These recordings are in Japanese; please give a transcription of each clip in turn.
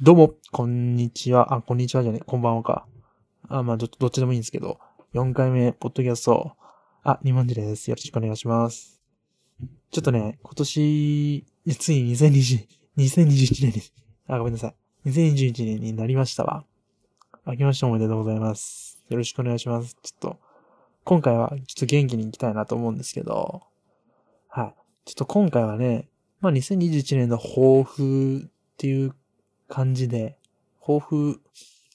どうも、こんにちは。あ、こんにちはじゃねこんばんはか。あ、まあど、どっちでもいいんですけど、4回目、ポッドキャスト。あ、2万字です。よろしくお願いします。ちょっとね、今年、ついに2020、2021年に、あ、ごめんなさい。2021年になりましたわ。明けましておめでとうございます。よろしくお願いします。ちょっと、今回はちょっと元気に行きたいなと思うんですけど、はい。ちょっと今回はね、まあ2021年の抱負っていう感じで、抱負、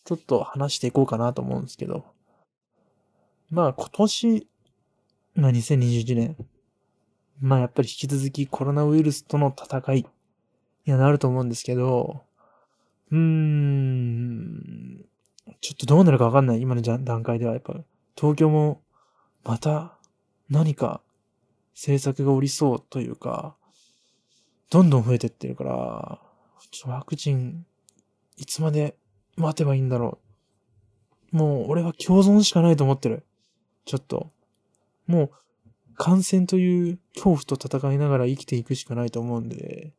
ちょっと話していこうかなと思うんですけど。まあ今年、まあ2021年、まあやっぱり引き続きコロナウイルスとの戦いにはなると思うんですけど、うーん、ちょっとどうなるかわかんない。今の段階ではやっぱ、東京もまた何か政策が降りそうというか、どんどん増えてってるから、ワクチン、いつまで待てばいいんだろう。もう、俺は共存しかないと思ってる。ちょっと。もう、感染という恐怖と戦いながら生きていくしかないと思うんで、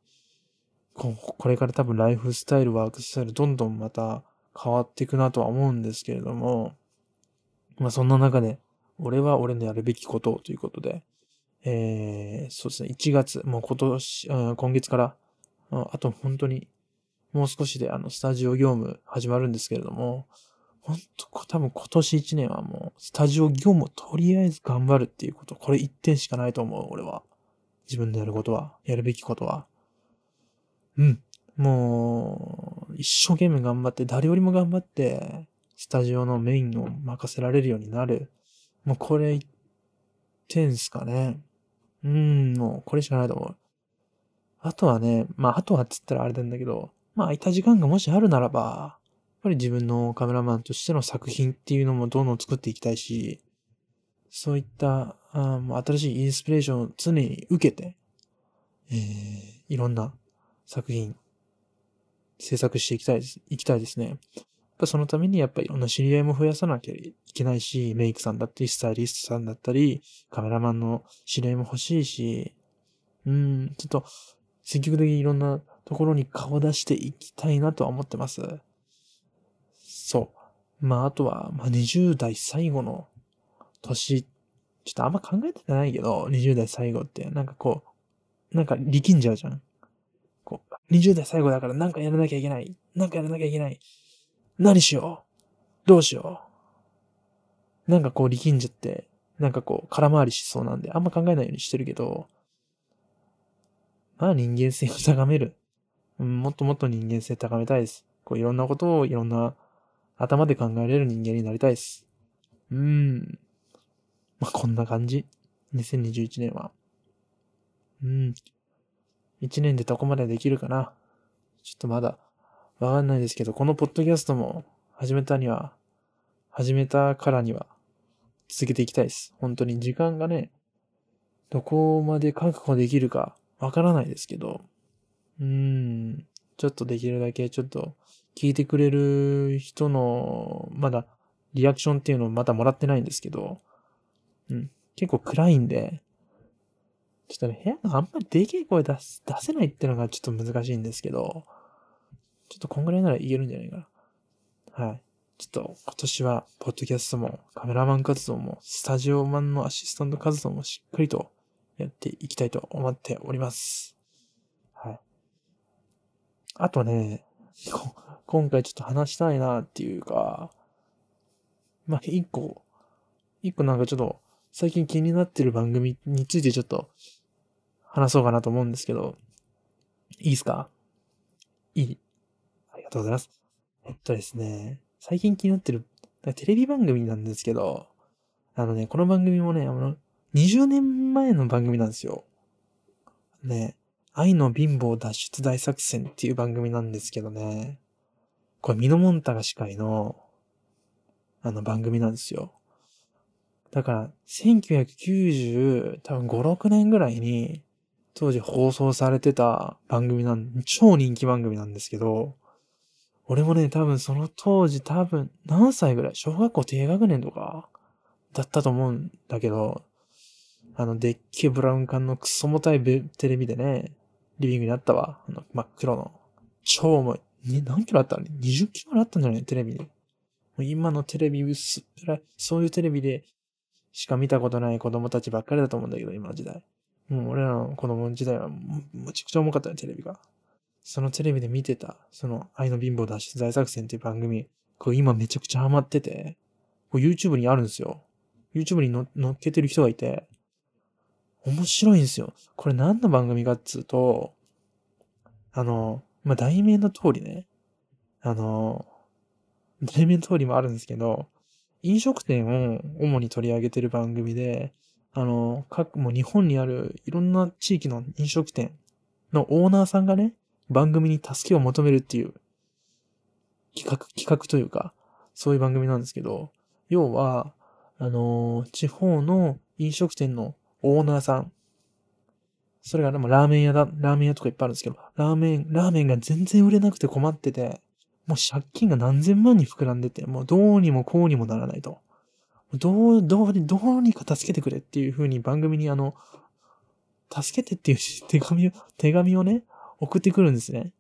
これから多分ライフスタイル、ワークスタイル、どんどんまた変わっていくなとは思うんですけれども、まあそんな中で、俺は俺のやるべきことということで、えー、そうですね、1月、もう今年、今月から、あと本当に、もう少しであの、スタジオ業務始まるんですけれども、本当多分今年1年はもう、スタジオ業務をとりあえず頑張るっていうこと、これ一点しかないと思う、俺は。自分でやることは、やるべきことは。うん。もう、一生懸命頑張って、誰よりも頑張って、スタジオのメインを任せられるようになる。もうこれ一点ですかね。うん、もうこれしかないと思う。あとはね、まあ、あとはっつったらあれなんだけど、まあ、空いた時間がもしあるならば、やっぱり自分のカメラマンとしての作品っていうのもどんどん作っていきたいし、そういったあもう新しいインスピレーションを常に受けて、えー、いろんな作品、制作していきたいです、いきたいですね。やっぱそのためにやっぱりいろんな知り合いも増やさなきゃいけないし、メイクさんだったり、スタイリストさんだったり、カメラマンの知り合いも欲しいし、うん、ちょっと積極的にいろんなところに顔出していきたいなとは思ってます。そう。まあ、あとは、まあ、20代最後の年、ちょっとあんま考えてないけど、20代最後って、なんかこう、なんか力んじゃうじゃん。こう、20代最後だからなんかやらなきゃいけない。なんかやらなきゃいけない。何しようどうしようなんかこう力んじゃって、なんかこう空回りしそうなんで、あんま考えないようにしてるけど、まあ人間性を高める。うん、もっともっと人間性高めたいです。こういろんなことをいろんな頭で考えれる人間になりたいです。うーん。まあこんな感じ。2021年は。うん。1年でどこまでできるかな。ちょっとまだわかんないですけど、このポッドキャストも始めたには、始めたからには続けていきたいです。本当に時間がね、どこまで確保できるかわからないですけど、うーん、ちょっとできるだけちょっと聞いてくれる人の、まだリアクションっていうのをまだもらってないんですけど、うん、結構暗いんで、ちょっとね、部屋があんまりでけえ声出す、出せないってのがちょっと難しいんですけど、ちょっとこんぐらいならいけるんじゃないかな。はい。ちょっと今年は、ポッドキャストも、カメラマン活動も、スタジオマンのアシスタント活動もしっかりとやっていきたいと思っております。はい。あとね、今回ちょっと話したいなっていうか、まあ、一個、一個なんかちょっと、最近気になってる番組についてちょっと、話そうかなと思うんですけど、いいですか？いいありがとうございます。えっとですね、最近気になってる、テレビ番組なんですけど、あのね、この番組もね、あの、20年前の番組なんですよ。ね、愛の貧乏脱出大作戦っていう番組なんですけどね。これミノモンタが司会の、あの番組なんですよ。だから、1990、多分5、6年ぐらいに、当時放送されてた番組なん、超人気番組なんですけど、俺もね、多分その当時多分何歳ぐらい？小学校低学年とかだったと思うんだけど、あの、でっけブラウン管のクソ重たいテレビでね、リビングにあったわ。あの、真っ黒の。超重い。ね、何キロあったの ?20 キロあったんじゃない？テレビで。もう今のテレビ薄っぺらい、そういうテレビでしか見たことない子供たちばっかりだと思うんだけど、今の時代。もう俺らの子供の時代はむちゃくちゃ重かったね、テレビが。そのテレビで見てた、その愛の貧乏脱出大作戦っていう番組、こう今めちゃくちゃハマってて、こう YouTube にあるんですよ。YouTube に乗っけてる人がいて、面白いんですよ。これ何の番組かっつうと、あの、まあ、題名の通りね、あの、題名の通りもあるんですけど、飲食店を主に取り上げてる番組で、あの、各、もう日本にあるいろんな地域の飲食店のオーナーさんがね、番組に助けを求めるっていう企画、企画というか、そういう番組なんですけど、要は、あの地方の飲食店のオーナーさん。それがでもラーメン屋だ、ラーメン屋とかいっぱいあるんですけど、ラーメン、ラーメンが全然売れなくて困ってて、もう借金が何千万に膨らんでて、もうどうにもこうにもならないと。どう、どうに、どうにか助けてくれっていう風に番組にあの、助けてっていう手紙を、手紙をね、送ってくるんですね。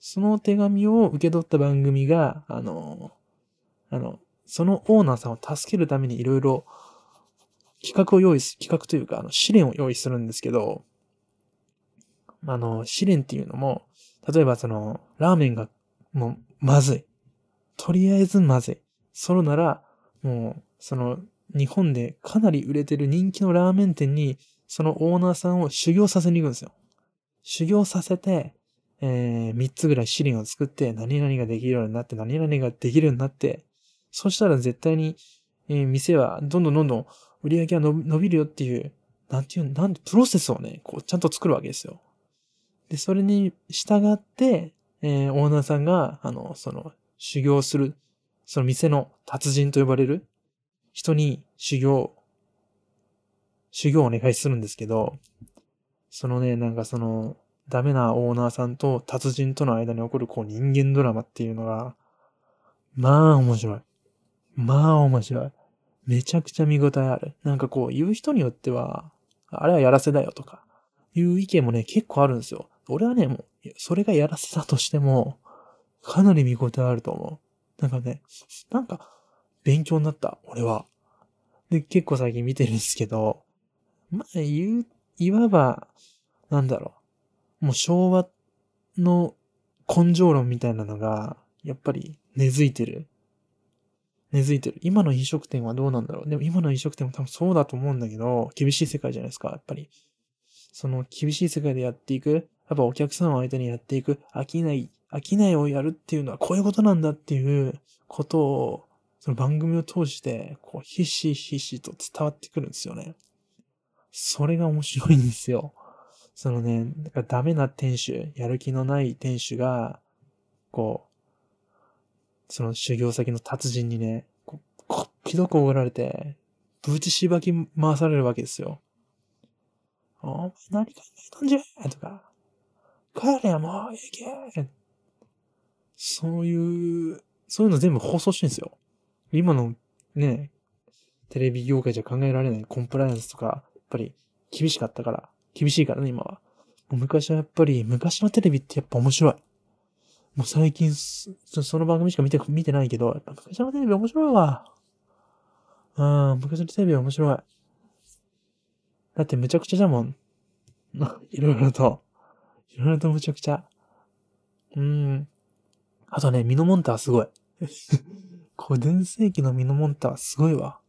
その手紙を受け取った番組が、あの、あの、そのオーナーさんを助けるためにいろいろ企画を用意す、企画というか、あの、試練を用意するんですけど、あの、試練っていうのも、例えばその、ラーメンがもう、まずい。とりあえずまずい。それなら、もう、その、日本でかなり売れてる人気のラーメン店に、そのオーナーさんを修行させに行くんですよ。修行させて、えー、3つぐらい試練を作って、何々ができるようになって、何々ができるようになって、そしたら絶対に、えー、店はどんどんどんどん売り上げが伸びるよっていう、なんていう、なんプロセスをね、こう、ちゃんと作るわけですよ。で、それに従って、えー、オーナーさんが、あの、その、修行する、その店の達人と呼ばれる人に修行、修行をお願いするんですけど、そのね、なんかその、ダメなオーナーさんと達人との間に起こるこう人間ドラマっていうのが、まあ面白い。まあ面白い。めちゃくちゃ見応えある。なんかこう言う人によっては、あれはやらせだよとか、いう意見もね、結構あるんですよ。俺はね、もう、それがやらせだとしても、かなり見応えあると思う。なんかね、なんか、勉強になった、俺は。で、結構最近見てるんですけど、まあ、言う、いわば、なんだろう。もう昭和の根性論みたいなのが、やっぱり根付いてる根付いてる。今の飲食店はどうなんだろう。でも今の飲食店も多分そうだと思うんだけど、厳しい世界じゃないですか、やっぱり。その厳しい世界でやっていく、やっぱお客さんを相手にやっていく、飽きない、飽きないをやるっていうのはこういうことなんだっていうことを、その番組を通して、こう、ひしひしと伝わってくるんですよね。それが面白いんですよ。そのね、だからダメな店主、やる気のない店主が、こう、その修行先の達人にね、ここっぴどく怒られて、ぶちしばき回されるわけですよ。お前何考えたんじゃとか、帰れやもう、行けそういう、そういうの全部放送してんですよ。今のね、テレビ業界じゃ考えられないコンプライアンスとか、やっぱり厳しかったから、厳しいからね、今は。昔はやっぱり、昔のテレビってやっぱ面白い。もう最近、その番組しか見て、見てないけど、やっぱ昔のテレビ面白いわ。うん、昔のテレビ面白い。だってむちゃくちゃじゃもん。いろいろと。いろいろとむちゃくちゃ。うん。あとね、ミノモンタはすごい。これ全盛期のミノモンタはすごいわ。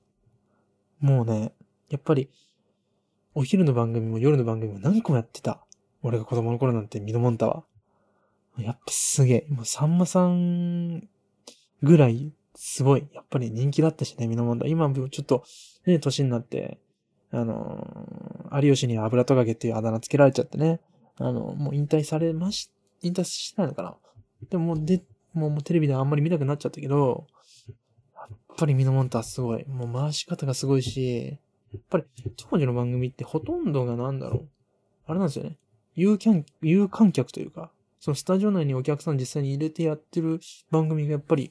もうね、やっぱり、お昼の番組も夜の番組も何個もやってた。俺が子供の頃なんてミノモンタは。やっぱすげえ。もうさんまさんぐらいすごい。やっぱり人気だったしね、ミノモンタ。今ちょっとね、年になって、あのー、有吉に油トカゲっていうあだ名つけられちゃってね。あの、もう引退されまし、引退してないのかなでもで、もうもうテレビであんまり見なくなっちゃったけど、やっぱりミノモンタすごい。もう回し方がすごいし、やっぱり当時の番組ってほとんどがなんだろう。あれなんですよね。有観有観客というか、そのスタジオ内にお客さん実際に入れてやってる番組がやっぱり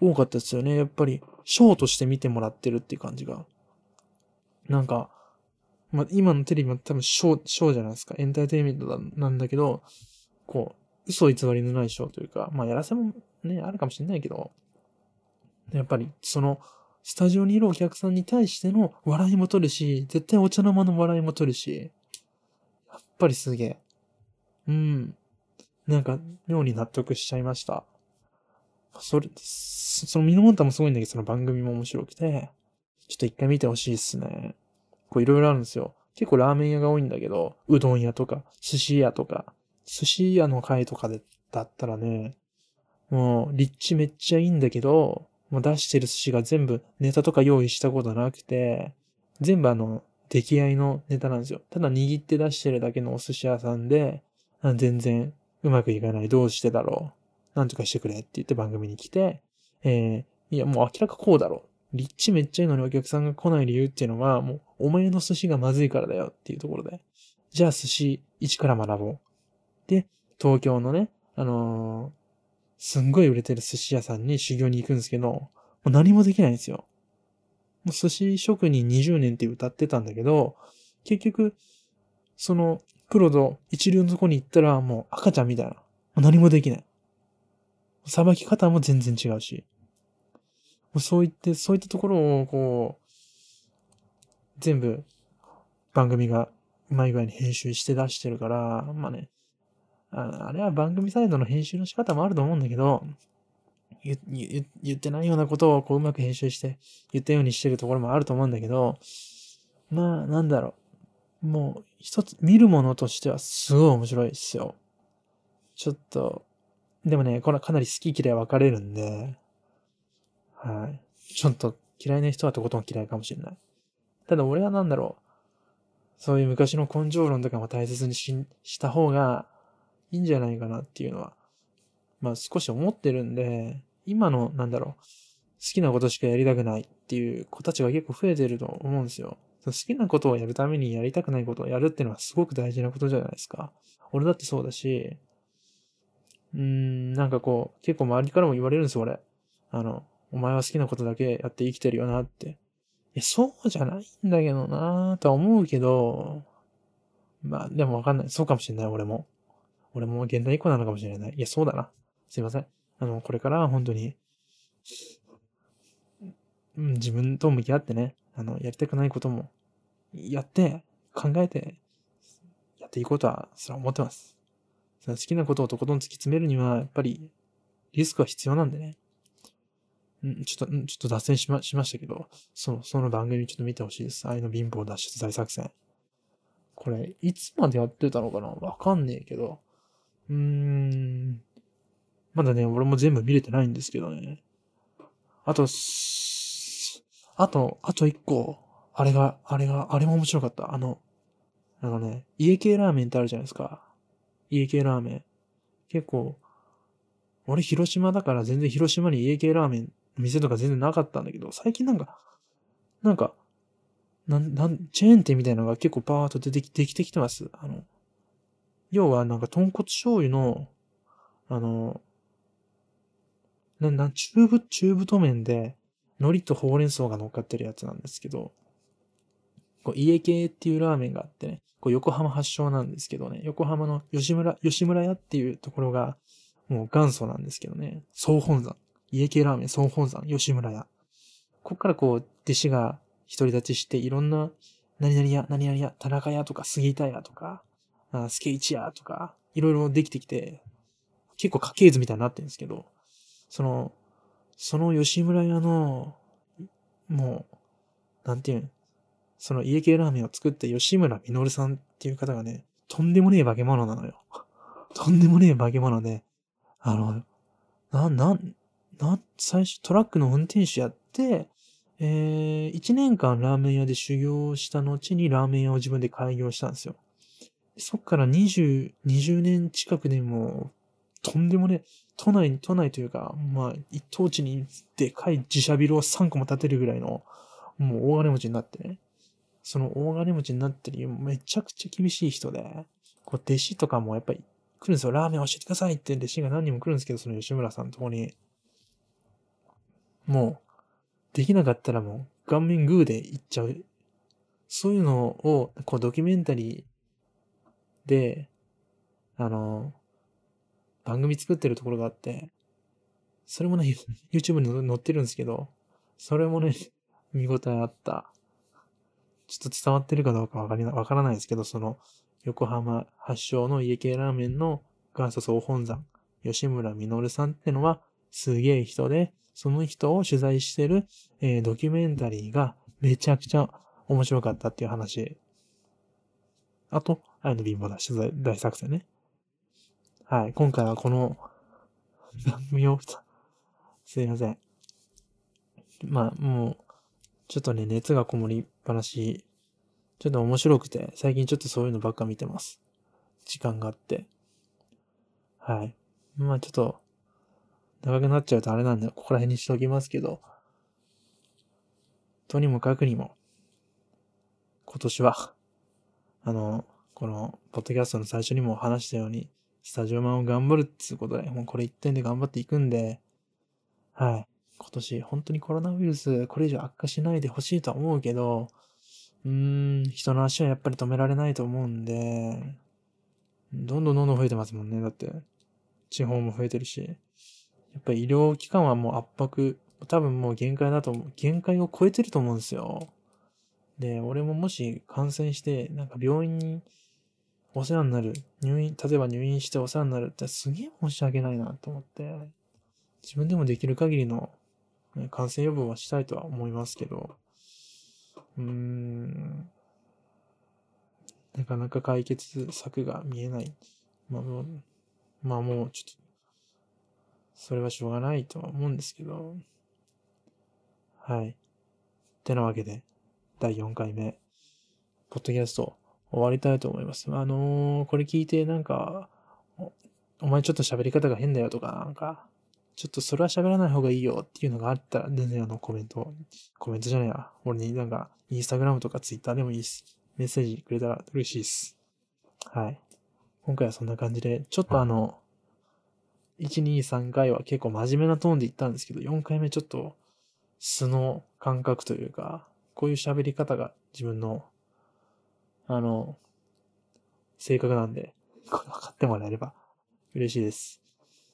多かったですよね。やっぱり、ショーとして見てもらってるっていう感じが。なんか、まあ、今のテレビも多分ショー、ショーじゃないですか。エンターテインメントなんだけど、こう、嘘偽りのないショーというか、まあやらせもね、あるかもしれないけど、やっぱりその、スタジオにいるお客さんに対しての笑いも取るし、絶対お茶の間の笑いも取るし、やっぱりすげえ。うん。なんか、妙に納得しちゃいました。それ、そのミノモンタもすごいんだけど、その番組も面白くて、ちょっと一回見てほしいっすね。こういろいろあるんですよ。結構ラーメン屋が多いんだけど、うどん屋とか、寿司屋とか、寿司屋の会とかで、だったらね、もう、立地めっちゃいいんだけど、もう出してる寿司が全部ネタとか用意したことなくて、全部あの、出来合いのネタなんですよ。ただ握って出してるだけのお寿司屋さんで、全然うまくいかない。どうしてだろう。なんとかしてくれって言って番組に来て、えー、いや、もう明らかこうだろう。立地めっちゃいいのにお客さんが来ない理由っていうのは、もう、お前の寿司がまずいからだよっていうところで。じゃあ寿司一から学ぼう。で、東京のね、あのー、すんごい売れてる寿司屋さんに修行に行くんですけど、もう何もできないんですよ。もう寿司職人20年って歌ってたんだけど、結局、その、プロと一流のとこに行ったらもう赤ちゃんみたいな。もう何もできない。さばき方も全然違うし。もうそういって、そういったところを、こう、全部、番組がうまい具合に編集して出してるから、まあね、ああれは番組サイドの編集の仕方もあると思うんだけど、言言ってないようなことをこううまく編集して言ったようにしてるところもあると思うんだけど、まあ、なんだろう。もう、一つ、見るものとしてはすごい面白いですよ。ちょっと、でもね、これはかなり好き嫌い分かれるんで、はい。ちょっと嫌いな人はとことん嫌いかもしれない。ただ俺はなんだろう。そういう昔の根性論とかも大切にしした方がいいんじゃないかなっていうのは、まあ少し思ってるんで、今の、なんだろう、好きなことしかやりたくないっていう子たちが結構増えてると思うんですよ。好きなことをやるためにやりたくないことをやるっていうのはすごく大事なことじゃないですか。俺だってそうだし、うーん、なんかこう、結構周りからも言われるんですよ、俺。あの、お前は好きなことだけやって生きてるよなって。いや、そうじゃないんだけどなぁとは思うけど、まあ、でもわかんない。そうかもしれない、俺も。俺も現代以降なのかもしれない。いや、そうだな。すいません。あの、これから本当に、うん、自分と向き合ってね、あの、やりたくないことも、やって、考えて、やっていこうとは、それは思ってます。好きなことをとことん突き詰めるには、やっぱり、リスクは必要なんでね。うん、ちょっと、うんちょっと脱線しま、しましたけど、その、その番組ちょっと見てほしいです。愛の貧乏脱出大作戦。これ、いつまでやってたのかな？わかんねえけど、うーん。まだね、俺も全部見れてないんですけどね。あと、あと、あと一個、あれが、あれが、あれも面白かった。あの、なんかね、家系ラーメンってあるじゃないですか。家系ラーメン。結構、俺広島だから全然広島に家系ラーメン店とか全然なかったんだけど、最近なんか、なんか、なん、なん、チェーン店みたいなのが結構パーッと出てきてきてきてます。あの、要はなんか豚骨醤油の、あの、な、な、中太、中太麺で、海苔とほうれん草が乗っかってるやつなんですけど、こう家系っていうラーメンがあってね、こう横浜発祥なんですけどね、横浜の吉村、吉村屋っていうところが、もう元祖なんですけどね、総本山。家系ラーメン総本山、吉村屋。こっからこう、弟子が独り立ちして、いろんな、何々屋、何々屋、田中屋とか杉田屋とか、あスケイチアとか、いろいろできてきて、結構家系図みたいになってるんですけど、その、その吉村屋の、もう、なんていうんその家系ラーメンを作った吉村実さんっていう方がね、とんでもねえ化け物なのよ。とんでもねえ化け物で、あの、な、な、な、最初トラックの運転手やって、えー、1年間ラーメン屋で修行した後にラーメン屋を自分で開業したんですよ。そっから20、20年近くでも、とんでもねえ、都内、都内というか、まあ、一等地にでかい自社ビルを3個も建てるぐらいの、もう大金持ちになってね。その大金持ちになってるめちゃくちゃ厳しい人で、こう弟子とかもやっぱり来るんですよ。ラーメン教えてくださいって弟子が何人も来るんですけど、その吉村さんのとこに。もう、できなかったらもう顔面グーで行っちゃう。そういうのを、こうドキュメンタリーで、あの、番組作ってるところがあって、それもね、YouTube に載ってるんですけど、それもね、見応えあった。ちょっと伝わってるかどうかわかりな、わからないですけど、その、横浜発祥の家系ラーメンの元祖総本山、吉村実さんってのは、すげえ人で、その人を取材してる、えードキュメンタリーがめちゃくちゃ面白かったっていう話。あと、愛の貧乏な取材大作戦ね。はい。今回はこの番組を、すいません。まあ、もう、ちょっとね、熱がこもりっぱなし、ちょっと面白くて、最近ちょっとそういうのばっか見てます。時間があって。はい。まあちょっと、長くなっちゃうとあれなんで、ここら辺にしておきますけど、とにもかくにも、今年は、あの、この、ポッドキャストの最初にも話したように、スタジオマンを頑張るっていうことで、もうこれ一点で頑張っていくんで、はい。今年、本当にコロナウイルス、これ以上悪化しないでほしいとは思うけど、うーん、人の足はやっぱり止められないと思うんで、どんどんどんどん増えてますもんね。だって、地方も増えてるし。やっぱり医療機関はもう圧迫、多分もう限界だと思う。限界を超えてると思うんですよ。で、俺ももし感染して、なんか病院にお世話になる、入院、例えば入院してお世話になるってすげえ申し訳ないなと思って、自分でもできる限りのね感染予防はしたいとは思いますけど、うーん、なかなか解決策が見えない。まあもう、まあもうちょっと、それはしょうがないとは思うんですけど、はい。ってなわけで、第4回目、ポッドキャスト終わりたいと思います。あのーこれ聞いてなんか、お前ちょっと喋り方が変だよとか、なんか、ちょっとそれは喋らない方がいいよっていうのがあったら、全然あのコメント、コメントじゃないや。俺になんか、インスタグラムとかツイッターでもいいです。メッセージくれたら嬉しいです。はい。今回はそんな感じで、ちょっとあの、1、2、3回は結構真面目なトーンで言ったんですけど、4回目ちょっと素の感覚というか、こういう喋り方が自分の、あの、性格なんで、これ分かってもらえれば嬉しいです。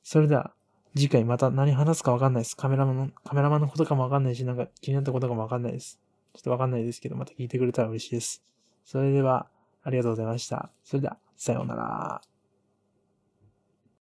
それでは、次回また何話すか分かんないです。カメラマンの、カメラマンのことかも分かんないし、なんか気になったことかも分かんないです。ちょっと分かんないですけど、また聞いてくれたら嬉しいです。それでは、ありがとうございました。それでは、さようなら。